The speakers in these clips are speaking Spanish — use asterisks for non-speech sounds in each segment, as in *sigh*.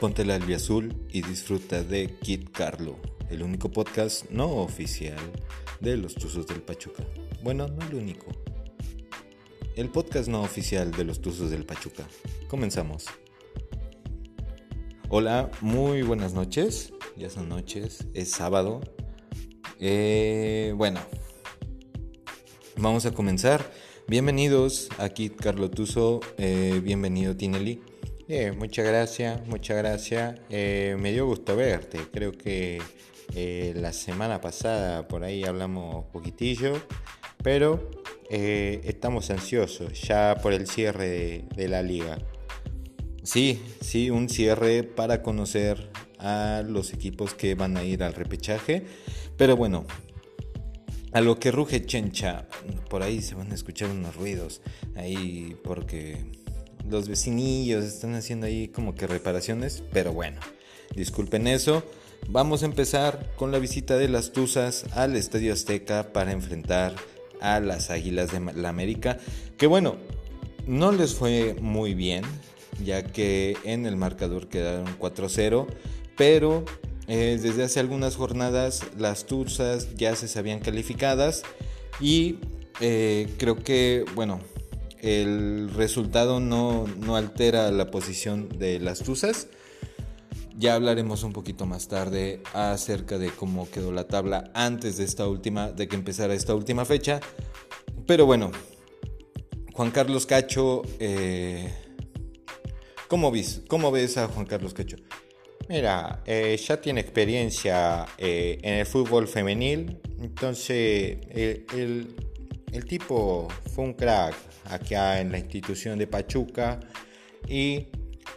ponte la azul y disfruta de Kid Carlo, el único podcast no oficial de los Tuzos del Pachuca. Bueno, no el único. El podcast no oficial de los Tuzos del Pachuca. Comenzamos. Hola, muy buenas noches. Ya son noches, es sábado. Eh, bueno, vamos a comenzar. Bienvenidos a Kid Carlo Tuzo, eh, bienvenido Tinelli. Eh, muchas gracias, muchas gracias. Eh, me dio gusto verte. Creo que eh, la semana pasada por ahí hablamos poquitillo, pero estamos ansiosos ya por el cierre de, de, la liga. Sí, sí, un cierre para conocer a los equipos que van a ir al repechaje. Pero bueno, a lo que ruge Chencha, por ahí se van a escuchar unos ruidos ahí porque los vecinillos están haciendo ahí como que reparaciones, pero bueno, disculpen eso. Vamos a empezar con la visita de las Tuzas al Estadio Azteca para enfrentar a las Águilas de la América, que bueno, no les fue muy bien, ya que en el marcador quedaron 4-0, pero eh, desde hace algunas jornadas las Tuzas ya se sabían calificadas y eh, creo que, bueno, el resultado no, altera la posición de las Tuzas. Ya hablaremos un poquito más tarde acerca de cómo quedó la tabla antes de esta última, de que empezara esta última fecha. Pero bueno, Juan Carlos Cacho, eh, ¿cómo, ves? ¿cómo ves a Juan Carlos Cacho? Mira, eh, ya tiene experiencia eh, en el fútbol femenil, entonces el, el tipo fue un crack acá en la institución de Pachuca y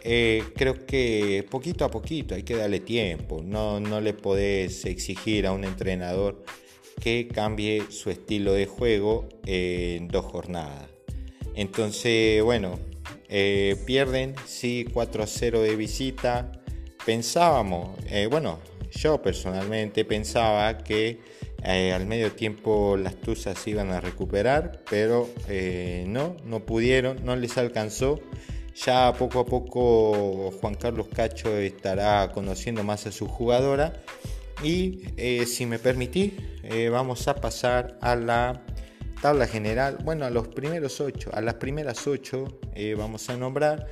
eh, creo que poquito a poquito hay que darle tiempo, no, no le podés exigir a un entrenador que cambie su estilo de juego en dos jornadas. Entonces, bueno, eh, pierden, sí, 4 a 0 de visita. Pensábamos, eh, bueno, yo personalmente pensaba que eh, al medio tiempo las Tuzas iban a recuperar, pero eh, no, no pudieron, no les alcanzó. Ya poco a poco Juan Carlos Cacho estará conociendo más a su jugadora. Y eh, si me permitís, vamos a pasar a la tabla general. Bueno, a los primeros ocho, a las primeras ocho vamos a nombrar.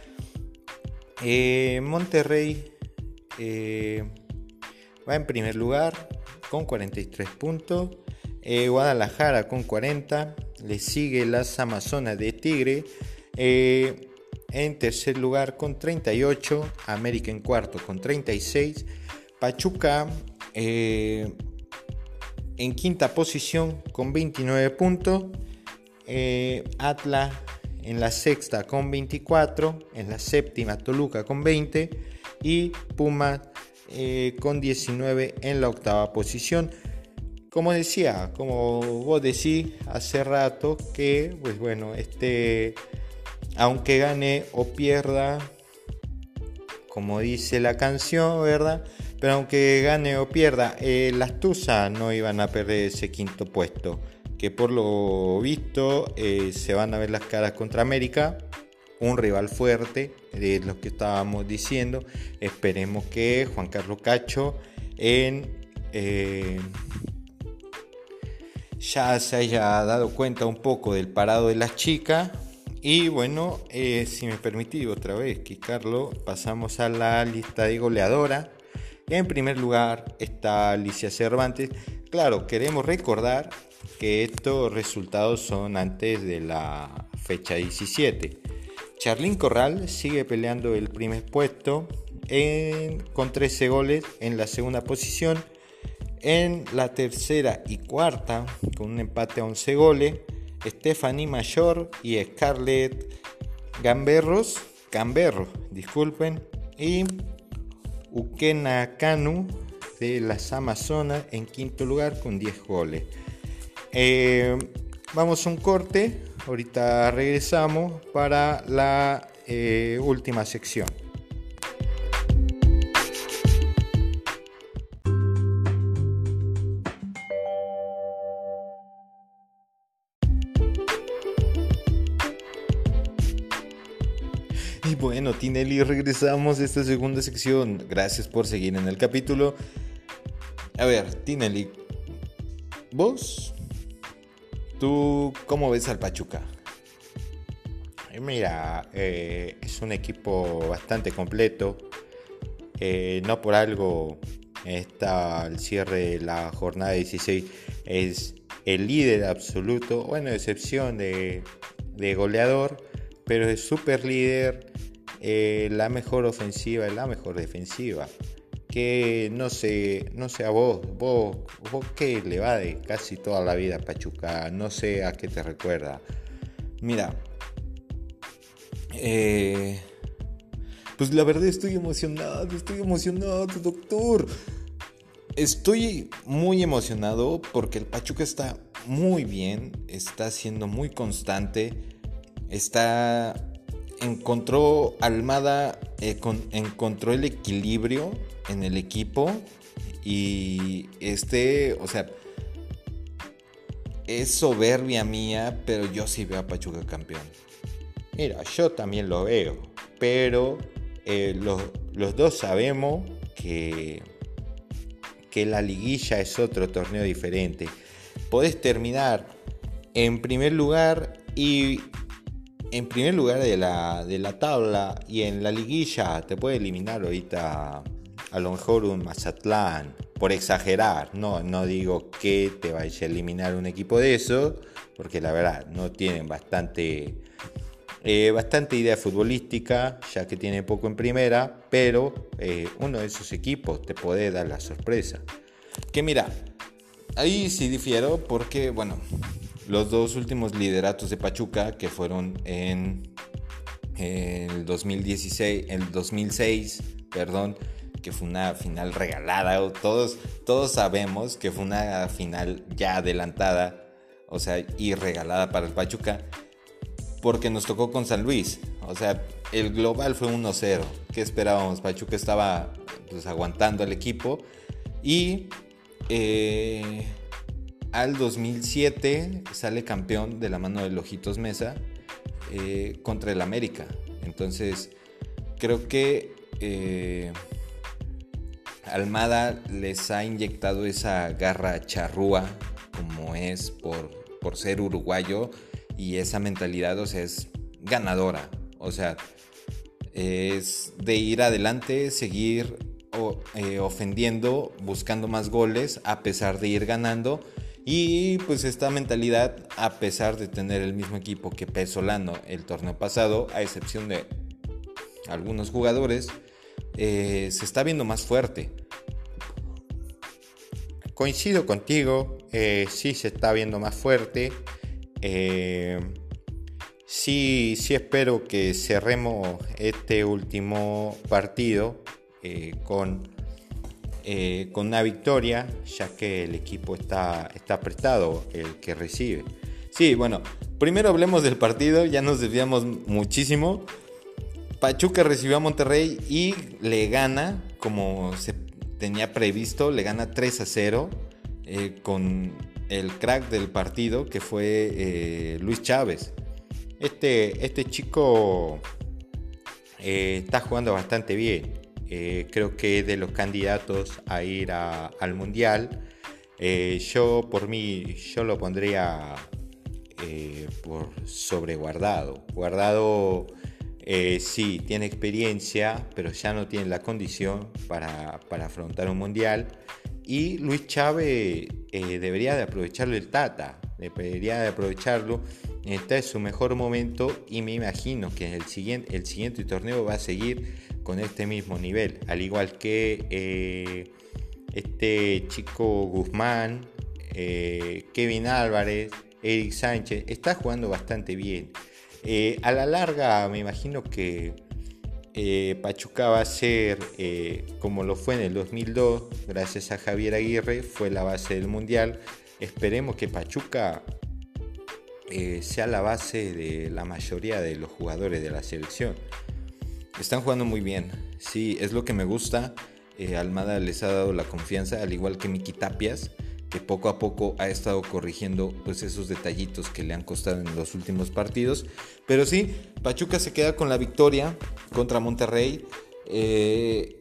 Monterrey va en primer lugar, con 43 puntos. Eh, Guadalajara con 40. Le sigue las Amazonas de Tigre. Eh, en tercer lugar con 38. América en cuarto con 36. Pachuca eh, en quinta posición con 29 puntos. Atlas en la sexta con 24. En la séptima Toluca con 20. Y Pumas eh, con 19 en la octava posición. Como decía, como vos decís hace rato, que pues bueno, este, aunque gane o pierda, como dice la canción, ¿verdad? Pero aunque gane o pierda, eh, las Tuzas no iban a perder ese quinto puesto, que por lo visto eh, se van a ver las caras contra América, un rival fuerte, de lo que estábamos diciendo. Esperemos que Juan Carlos Cacho eh, ya se haya dado cuenta un poco del parado de las chicas. Y bueno, eh, si me permitís otra vez, que Carlos, pasamos a la lista de goleadora. En primer lugar está Alicia Cervantes. Claro, queremos recordar que estos resultados son antes de la fecha 17. Charlín Corral sigue peleando el primer puesto con 13 goles en la segunda posición. En la tercera y cuarta, con un empate a 11 goles, Stephanie Mayor y Scarlett Gamberros, Gamberro, disculpen, y Ukena Kanu de las Amazonas en quinto lugar con 10 goles. Eh, vamos a un corte, Ahorita regresamos para la eh, última sección. Y bueno, Tinelli, regresamos a esta segunda sección. Gracias por seguir en el capítulo. A ver, Tinelli, vos, ¿tú cómo ves al Pachuca? Mira, eh, es un equipo bastante completo. Eh, no por algo está al cierre de la jornada 16. Es el líder absoluto, bueno, excepción de, goleador, pero es super líder, eh, la mejor ofensiva la mejor defensiva. Que no sé, no sé a vos, vos, vos que le va de casi toda la vida Pachuca, no sé a qué te recuerda. Mira, eh, pues la verdad estoy emocionado, estoy emocionado, doctor. Estoy muy emocionado porque el Pachuca está muy bien, está siendo muy constante, está encontró Almada eh, encontró el equilibrio en el equipo y este, o sea, es soberbia mía, pero yo sí veo a Pachuca campeón. Mira, yo también lo veo, pero eh, los, los dos sabemos que que la liguilla es otro torneo diferente. Podés terminar en primer lugar y en primer lugar de la, de la tabla y en la liguilla te puede eliminar ahorita a lo mejor un Mazatlán, por exagerar, no, no digo que te vaya a eliminar un equipo de eso, porque la verdad no tienen bastante eh, bastante idea futbolística, ya que tiene poco en primera, pero eh, uno de esos equipos te puede dar la sorpresa. Que mira, ahí sí difiero porque, bueno, los dos últimos lideratos de Pachuca, que fueron en el 2016, el 2006, perdón, que fue una final regalada, todos, todos sabemos que fue una final ya adelantada, o sea, y regalada para el Pachuca porque nos tocó con San Luis. O sea, el global fue 1-0. ¿Qué esperábamos? Pachuca estaba pues, aguantando al equipo. Y eh, al 2007 sale campeón de la mano de Lojitos Mesa eh, contra el América. Entonces, creo que eh, Almada les ha inyectado esa garra charrúa, como es por, por ser uruguayo y esa mentalidad, o es ganadora. O sea, es de ir adelante, seguir eh, ofendiendo, buscando más goles, a pesar de ir ganando. Y pues esta mentalidad, a pesar de tener el mismo equipo que Pesolano el torneo pasado, a excepción de algunos jugadores, eh, se está viendo más fuerte. Coincido contigo, eh, sí se está viendo más fuerte. Eh, sí, sí espero que cerremos este último partido eh, con, con una victoria, ya que el equipo está, está apretado, el que recibe. Sí, bueno, primero hablemos del partido, ya nos desviamos muchísimo. Pachuca recibió a Monterrey y le gana, como se tenía previsto, le gana 3 a 0 con el crack del partido, que fue eh, Luis Chávez. Este, este chico eh, está jugando bastante bien. Eh, creo que es de los candidatos a ir al Mundial. yo por mí, yo lo pondría por sobre Guardado. Guardado sí tiene experiencia, pero ya no tiene la condición para, para afrontar un Mundial. Y Luis Chávez eh, debería de aprovecharlo el Tata, debería de aprovecharlo. Está en su mejor momento y me imagino que el siguiente, el siguiente torneo va a seguir con este mismo nivel. Al igual que eh, este chico Guzmán, eh, Kevin Álvarez, Eric Sánchez, está jugando bastante bien. A la larga me imagino que eh, Pachuca va a ser, eh, como lo fue en el 2002, gracias a Javier Aguirre, fue la base del Mundial. Esperemos que Pachuca eh, sea la base de la mayoría de los jugadores de la selección. Están jugando muy bien, sí, es lo que me gusta. Almada les ha dado la confianza, al igual que Miki Tapias que poco a poco ha estado corrigiendo pues esos detallitos que le han costado en los últimos partidos. Pero sí, Pachuca se queda con la victoria contra Monterrey. Eh,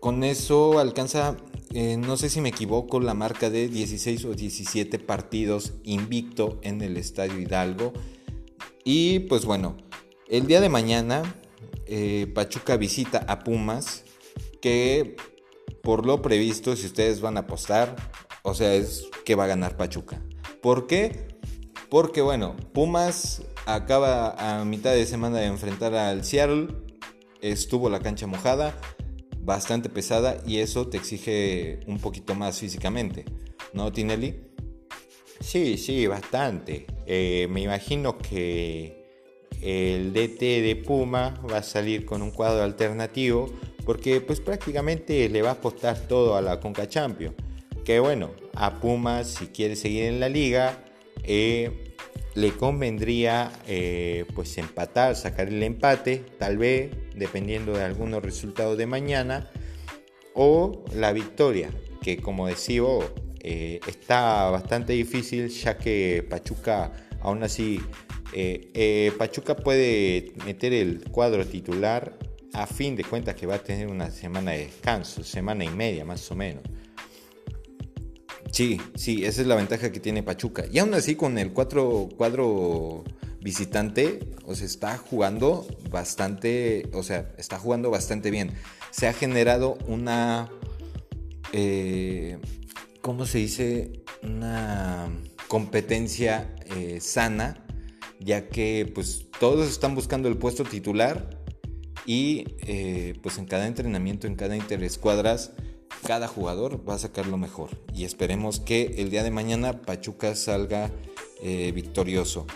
con eso alcanza, eh, no sé si me equivoco, la marca de 16 o 17 partidos invicto en el Estadio Hidalgo. Y pues bueno, el día de mañana eh, Pachuca visita a Pumas, que por lo previsto, si ustedes van a apostar, o sea, es que va a ganar Pachuca. ¿Por qué? Porque bueno, Pumas acaba a mitad de semana de enfrentar al Seattle, estuvo la cancha mojada, bastante pesada y eso te exige un poquito más físicamente, ¿no, Tinelli? Sí, sí, bastante. Eh, me imagino que el DT de Puma va a salir con un cuadro alternativo porque pues prácticamente le va a apostar todo a la Conca Champions. Que bueno, a Puma si quiere seguir en la liga eh, le convendría eh, pues empatar, sacar el empate, tal vez dependiendo de algunos resultados de mañana o la victoria, que como decía eh, está bastante difícil ya que Pachuca aún así eh, Pachuca puede meter el cuadro titular a fin de cuentas que va a tener una semana de descanso, semana y media más o menos. Sí, sí, esa es la ventaja que tiene Pachuca. Y aún así con el cuatro, cuadro visitante, o está jugando bastante, o sea, está jugando bastante bien. Se ha generado una, eh, ¿cómo se dice? Una competencia sana ya que pues todos están buscando el puesto titular y eh, pues en cada entrenamiento, en cada interescuadras, cada jugador va a sacar lo mejor y esperemos que el día de mañana Pachuca salga eh, victorioso.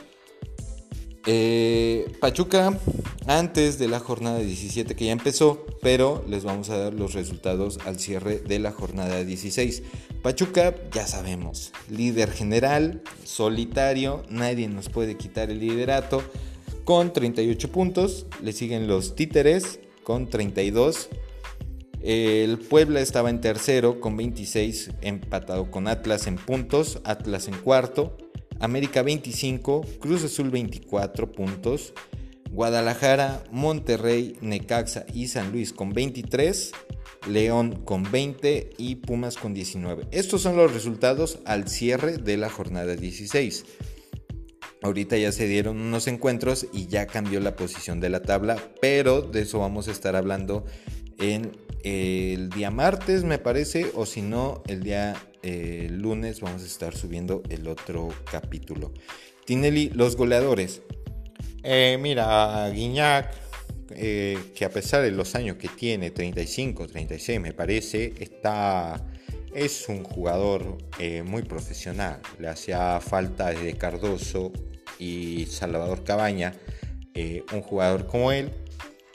Eh, Pachuca antes de la jornada 17 que ya empezó, pero les vamos a dar los resultados al cierre de la jornada 16. Pachuca, ya sabemos, líder general, solitario, nadie nos puede quitar el liderato con 38 puntos. Le siguen los Títeres con 32. El Puebla estaba en tercero con 26, empatado con Atlas en puntos, Atlas en cuarto. América 25, Cruz Azul 24 puntos, Guadalajara, Monterrey, Necaxa y San Luis con 23, León con 20 y Pumas con 19. Estos son los resultados al cierre de la jornada 16. Ahorita ya se dieron unos encuentros y ya cambió la posición de la tabla, pero de eso vamos a estar hablando en el día martes, me parece, o si no, el día eh, lunes vamos a estar subiendo el otro capítulo. Tinelli, los goleadores. Eh, mira, Guiñac, eh, que a pesar de los años que tiene, 35, 36 me parece, está, es un jugador muy profesional. Le hacía falta desde Cardoso y Salvador Cabaña un jugador como él.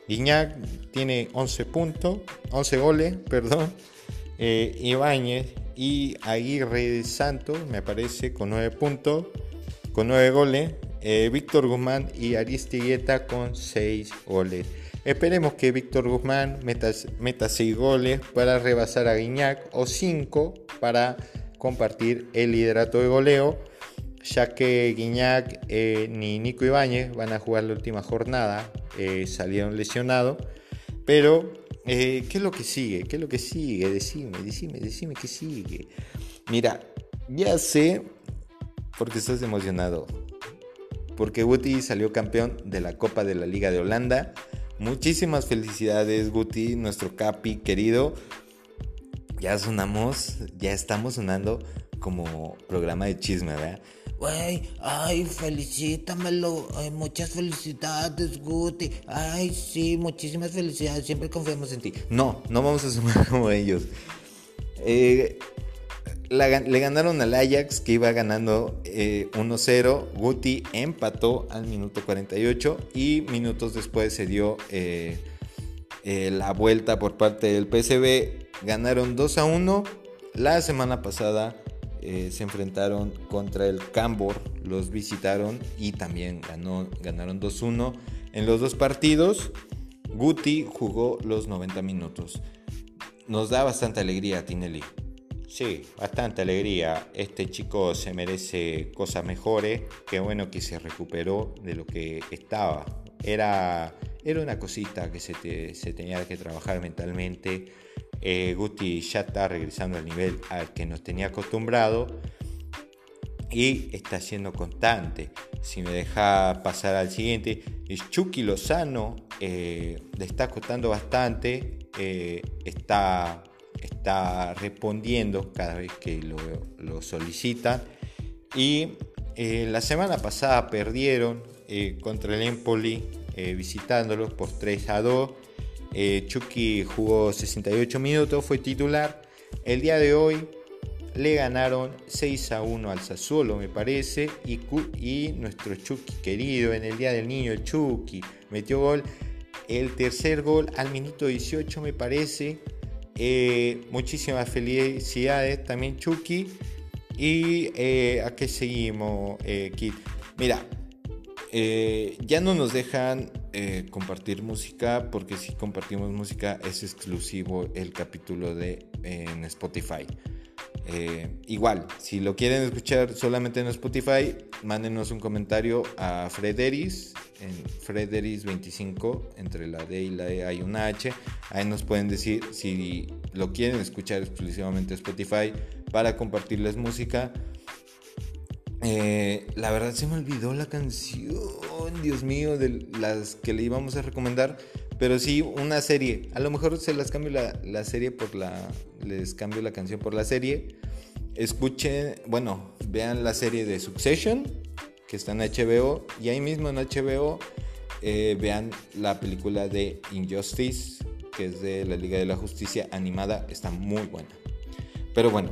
Guiñac tiene 11 puntos, 11 goles, *laughs* perdón. Ibáñez y Aguirre Santos, me parece, con 9 puntos, con 9 goles. Eh, Víctor Guzmán y Aristigueta con 6 goles. Esperemos que Víctor Guzmán meta, meta 6 goles para rebasar a Guiñac o 5 para compartir el liderato de goleo, ya que Guiñac eh, ni Nico Ibáñez van a jugar la última jornada, eh, salieron lesionados, pero eh, ¿Qué es lo que sigue? ¿Qué es lo que sigue? Decime, decime, decime qué sigue. Mira, ya sé porque estás emocionado. Porque Guti salió campeón de la Copa de la Liga de Holanda. Muchísimas felicidades, Guti, nuestro capi querido. Ya sonamos, ya estamos sonando como programa de chisme, ¿verdad? Güey, ay, felicítamelo. Ay, muchas felicidades, Guti. Ay, sí, muchísimas felicidades. Siempre confiamos en ti. No, no vamos a sumar *laughs* como ellos. Eh, le ganaron al Ajax que iba ganando 1-0. Eh, Guti empató al minuto 48 y minutos después se dio eh, la vuelta por parte del PSV. Ganaron 2-1. La semana pasada eh, se enfrentaron contra el Cambor, los visitaron y también ganó, ganaron 2-1 en los dos partidos. Guti jugó los 90 minutos. Nos da bastante alegría, Tinelli. Sí, bastante alegría. Este chico se merece cosas mejores. Qué bueno que se recuperó de lo que estaba. Era era una cosita que se, se tenía que trabajar mentalmente. Eh, Guti ya está regresando al nivel al que nos tenía acostumbrado y está siendo constante. Si me deja pasar al siguiente, Chucky Lozano eh, le está costando bastante, eh, está, está respondiendo cada vez que lo, lo solicitan. Y la semana pasada perdieron contra el Empoli visitándolos por 3 a 2. Chucky jugó 68 minutos, fue titular. El día de hoy le ganaron 6 a 1 al Sassuolo, me parece, y, nuestro Chucky querido en el Día del Niño, Chucky, metió gol, el tercer gol al minuto 18 me parece, eh, muchísimas felicidades también Chucky, y eh, a qué seguimos, eh, Kit. Mira, ya no nos dejan compartir música porque si compartimos música es exclusivo el capítulo de en Spotify. Eh, igual, si lo quieren escuchar solamente en Spotify, mándenos un comentario a Frederis, en Frederis25, entre la D y la E hay una H. Ahí nos pueden decir si lo quieren escuchar exclusivamente en Spotify para compartirles música. Eh, la verdad se me olvidó la canción, Dios mío, de las que le íbamos a recomendar. Pero sí, una serie. A lo mejor se las cambio la, serie por la. Les cambio la canción por la serie. Escuchen, bueno, vean la serie de Succession, que está en HBO. Y ahí mismo en HBO eh, vean la película de Injustice, que es de la Liga de la Justicia animada. Está muy buena. Pero bueno,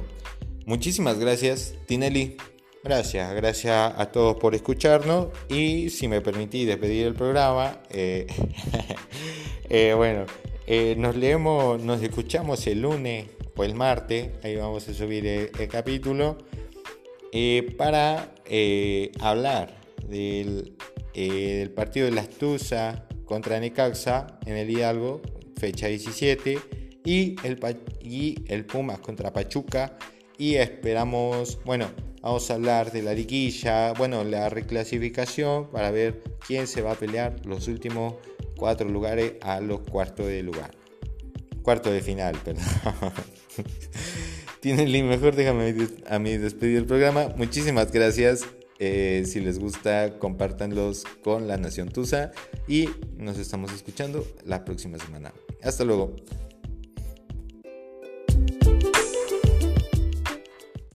muchísimas gracias, Tinelli. Gracias, gracias a todos por escucharnos y si me permitís despedir el programa, eh, *laughs* eh, bueno, eh, nos leemos, nos escuchamos el lunes o el martes, ahí vamos a subir el, capítulo, para hablar del, partido de la Astuza contra Necaxa en el Hidalgo, fecha 17, y el, y el Pumas contra Pachuca, y esperamos, bueno, Vamos a hablar de la liguilla, bueno, la reclasificación para ver quién se va a pelear los últimos cuatro lugares a los cuartos de lugar. Cuarto de final, *laughs* perdón. Tienen link mejor, déjame a mí despedir el programa. Muchísimas gracias. Eh, si les gusta, compártanlos con la Nación Tusa y nos estamos escuchando la próxima semana. Hasta luego.